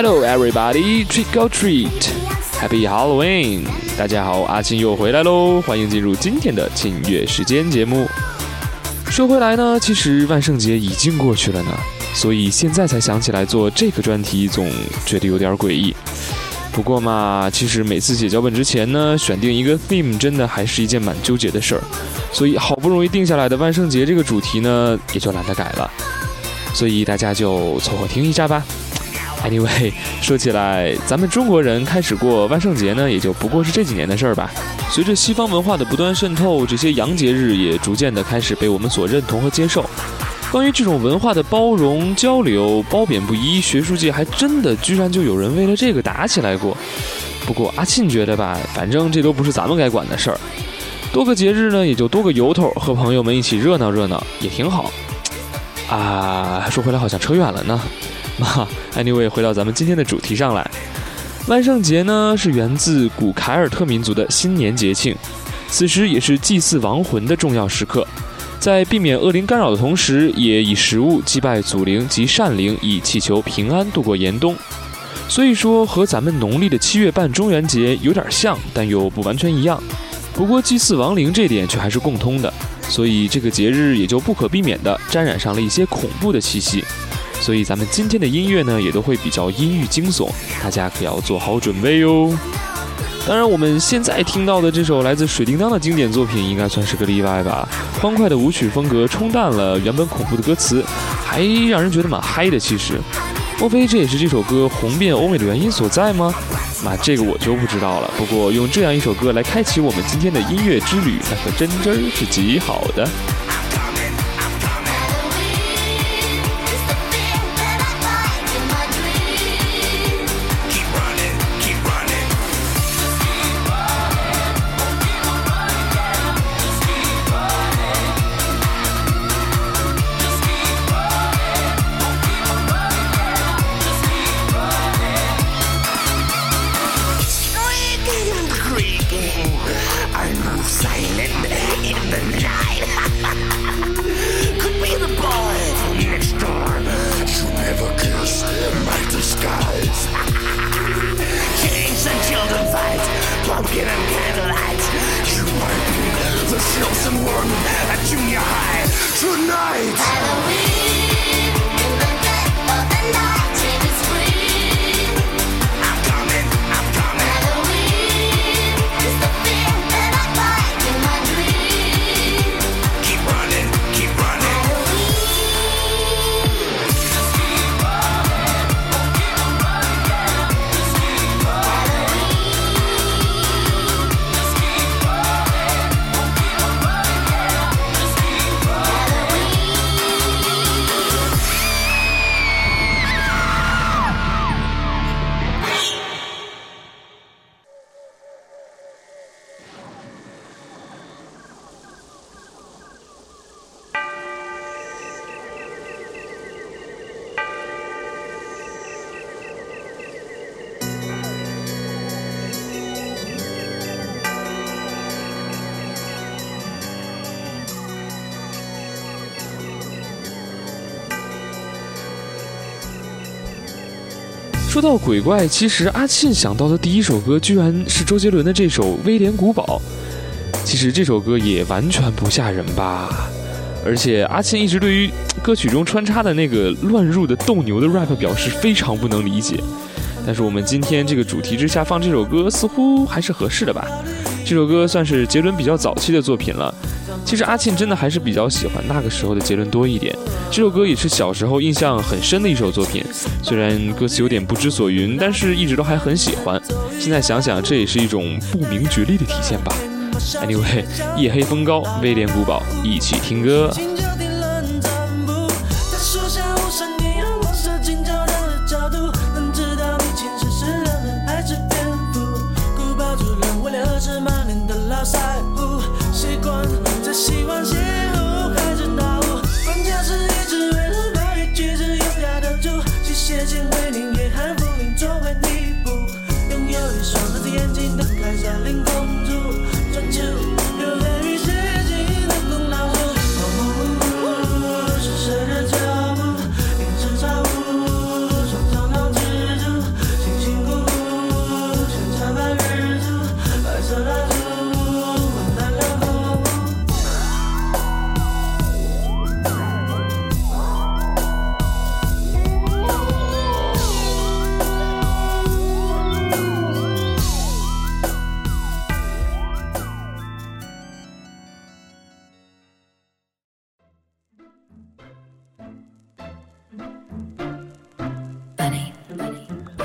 Hello everybody, trick or treat, Happy Halloween！大家好，阿庆又回来喽，欢迎进入今天的庆月时间节目。说回来呢，其实万圣节已经过去了呢，所以现在才想起来做这个专题，总觉得有点诡异。不过嘛，其实每次写脚本之前呢，选定一个 theme 真的还是一件蛮纠结的事儿，所以好不容易定下来的万圣节这个主题呢，也就懒得改了。所以大家就凑合听一下吧。Anyway，说起来，咱们中国人开始过万圣节呢，也就不过是这几年的事儿吧。随着西方文化的不断渗透，这些洋节日也逐渐的开始被我们所认同和接受。关于这种文化的包容交流，褒贬不一，学术界还真的居然就有人为了这个打起来过。不过阿庆觉得吧，反正这都不是咱们该管的事儿。多个节日呢，也就多个由头，和朋友们一起热闹热闹也挺好。啊，说回来好像扯远了呢。嘛，Anyway，回到咱们今天的主题上来，万圣节呢是源自古凯尔特民族的新年节庆，此时也是祭祀亡魂的重要时刻，在避免恶灵干扰的同时，也以食物祭拜祖灵及善灵，以祈求平安度过严冬。所以说和咱们农历的七月半中元节有点像，但又不完全一样。不过祭祀亡灵这点却还是共通的，所以这个节日也就不可避免地沾染上了一些恐怖的气息。所以咱们今天的音乐呢，也都会比较阴郁惊悚，大家可要做好准备哟。当然，我们现在听到的这首来自水叮当的经典作品，应该算是个例外吧。欢快的舞曲风格冲淡了原本恐怖的歌词，还让人觉得蛮嗨的。其实，莫非这也是这首歌红遍欧美的原因所在吗？那这个我就不知道了。不过用这样一首歌来开启我们今天的音乐之旅，那可真真是极好的。说到鬼怪，其实阿庆想到的第一首歌居然是周杰伦的这首《威廉古堡》。其实这首歌也完全不吓人吧？而且阿庆一直对于歌曲中穿插的那个乱入的斗牛的 rap 表示非常不能理解。但是我们今天这个主题之下放这首歌，似乎还是合适的吧？这首歌算是杰伦比较早期的作品了。其实阿庆真的还是比较喜欢那个时候的杰伦多一点。这首歌也是小时候印象很深的一首作品，虽然歌词有点不知所云，但是一直都还很喜欢。现在想想，这也是一种不明觉厉的体现吧。Anyway，夜黑风高，威廉古堡，一起听歌。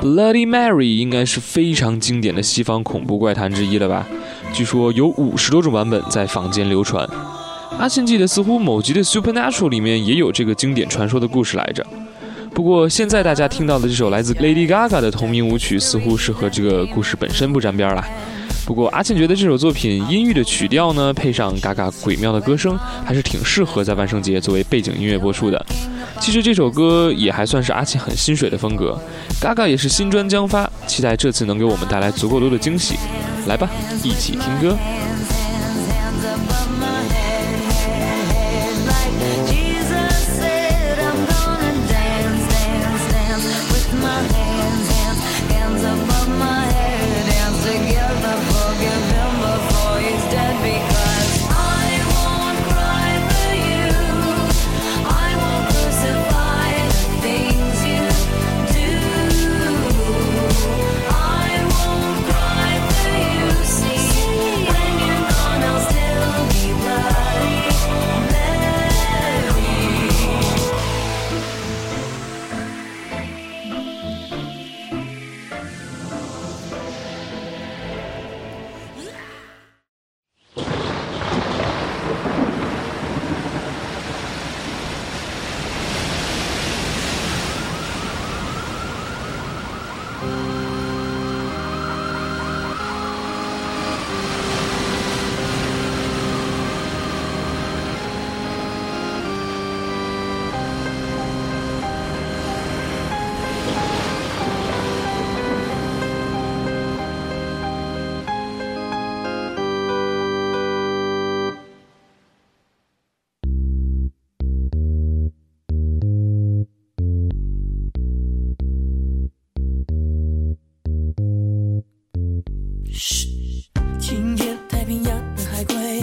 Bloody Mary 应该是非常经典的西方恐怖怪谈之一了吧？据说有五十多种版本在坊间流传。阿信记得似乎某集的 Supernatural 里面也有这个经典传说的故事来着。不过现在大家听到的这首来自 Lady Gaga 的同名舞曲，似乎是和这个故事本身不沾边了。不过阿庆觉得这首作品阴郁的曲调呢，配上嘎嘎鬼妙的歌声，还是挺适合在万圣节作为背景音乐播出的。其实这首歌也还算是阿庆很心水的风格。Gaga 也是新专将发，期待这次能给我们带来足够多的惊喜。来吧，一起听歌。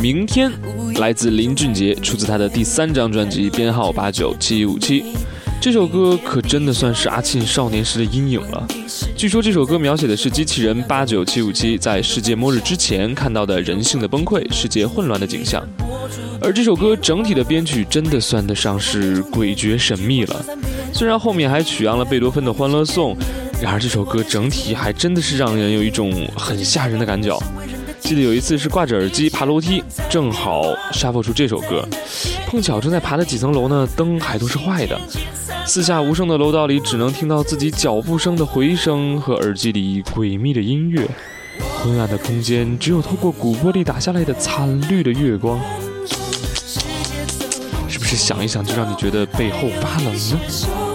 明天来自林俊杰，出自他的第三张专辑，编号八九七五七。这首歌可真的算是阿庆少年时的阴影了。据说这首歌描写的是机器人八九七五七在世界末日之前看到的人性的崩溃、世界混乱的景象。而这首歌整体的编曲真的算得上是诡谲神秘了。虽然后面还取样了贝多芬的《欢乐颂》，然而这首歌整体还真的是让人有一种很吓人的感觉。记得有一次是挂着耳机爬楼梯，正好 shuffle 出这首歌，碰巧正在爬的几层楼呢，灯还都是坏的，四下无声的楼道里只能听到自己脚步声的回声和耳机里诡秘的音乐，昏暗的空间只有透过鼓玻璃打下来的惨绿的月光，是不是想一想就让你觉得背后发冷呢？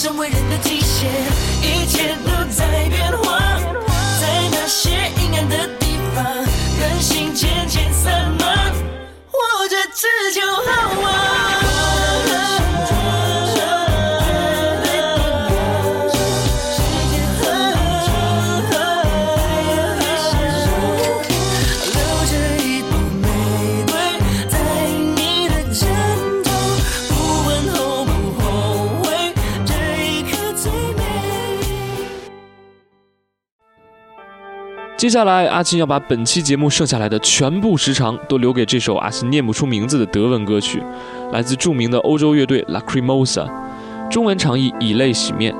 成为人的极限一切都在接下来，阿青要把本期节目剩下来的全部时长都留给这首阿青念不出名字的德文歌曲，来自著名的欧洲乐队 Lacrimosa，中文长译以泪洗面。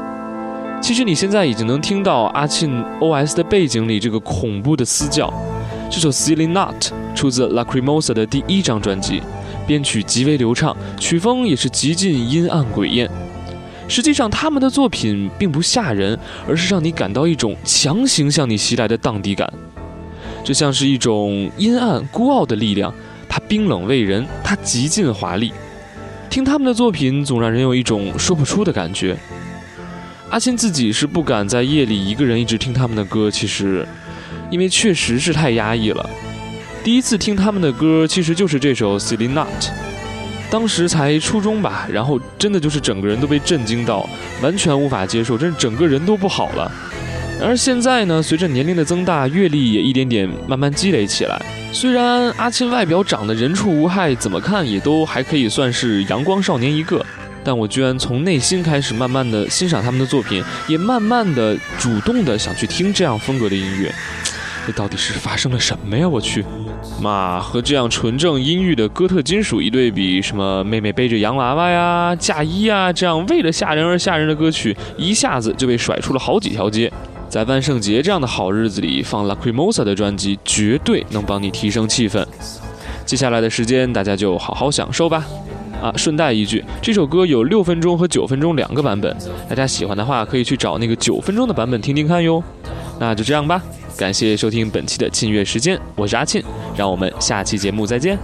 其实你现在已经能听到阿庆 OS 的背景里这个恐怖的嘶叫。这首 Silly Not 出自 Lacrimosa 的第一张专辑，编曲极为流畅，曲风也是极尽阴暗诡艳。实际上，他们的作品并不吓人，而是让你感到一种强行向你袭来的荡涤感。这像是一种阴暗孤傲的力量，它冰冷畏人，它极尽华丽。听他们的作品，总让人有一种说不出的感觉。阿信自己是不敢在夜里一个人一直听他们的歌，其实，因为确实是太压抑了。第一次听他们的歌，其实就是这首《Silly Not》。当时才初中吧，然后真的就是整个人都被震惊到，完全无法接受，真是整个人都不好了。而现在呢，随着年龄的增大，阅历也一点点慢慢积累起来。虽然阿钦外表长得人畜无害，怎么看也都还可以算是阳光少年一个，但我居然从内心开始慢慢的欣赏他们的作品，也慢慢的主动的想去听这样风格的音乐。这到底是发生了什么呀？我去，妈和这样纯正阴郁的哥特金属一对比，什么妹妹背着洋娃娃呀、嫁衣啊，这样为了吓人而吓人的歌曲，一下子就被甩出了好几条街。在万圣节这样的好日子里放 Lacrimosa 的专辑，绝对能帮你提升气氛。接下来的时间，大家就好好享受吧。啊，顺带一句，这首歌有六分钟和九分钟两个版本，大家喜欢的话可以去找那个九分钟的版本听听看哟。那就这样吧，感谢收听本期的庆月时间，我是阿庆，让我们下期节目再见。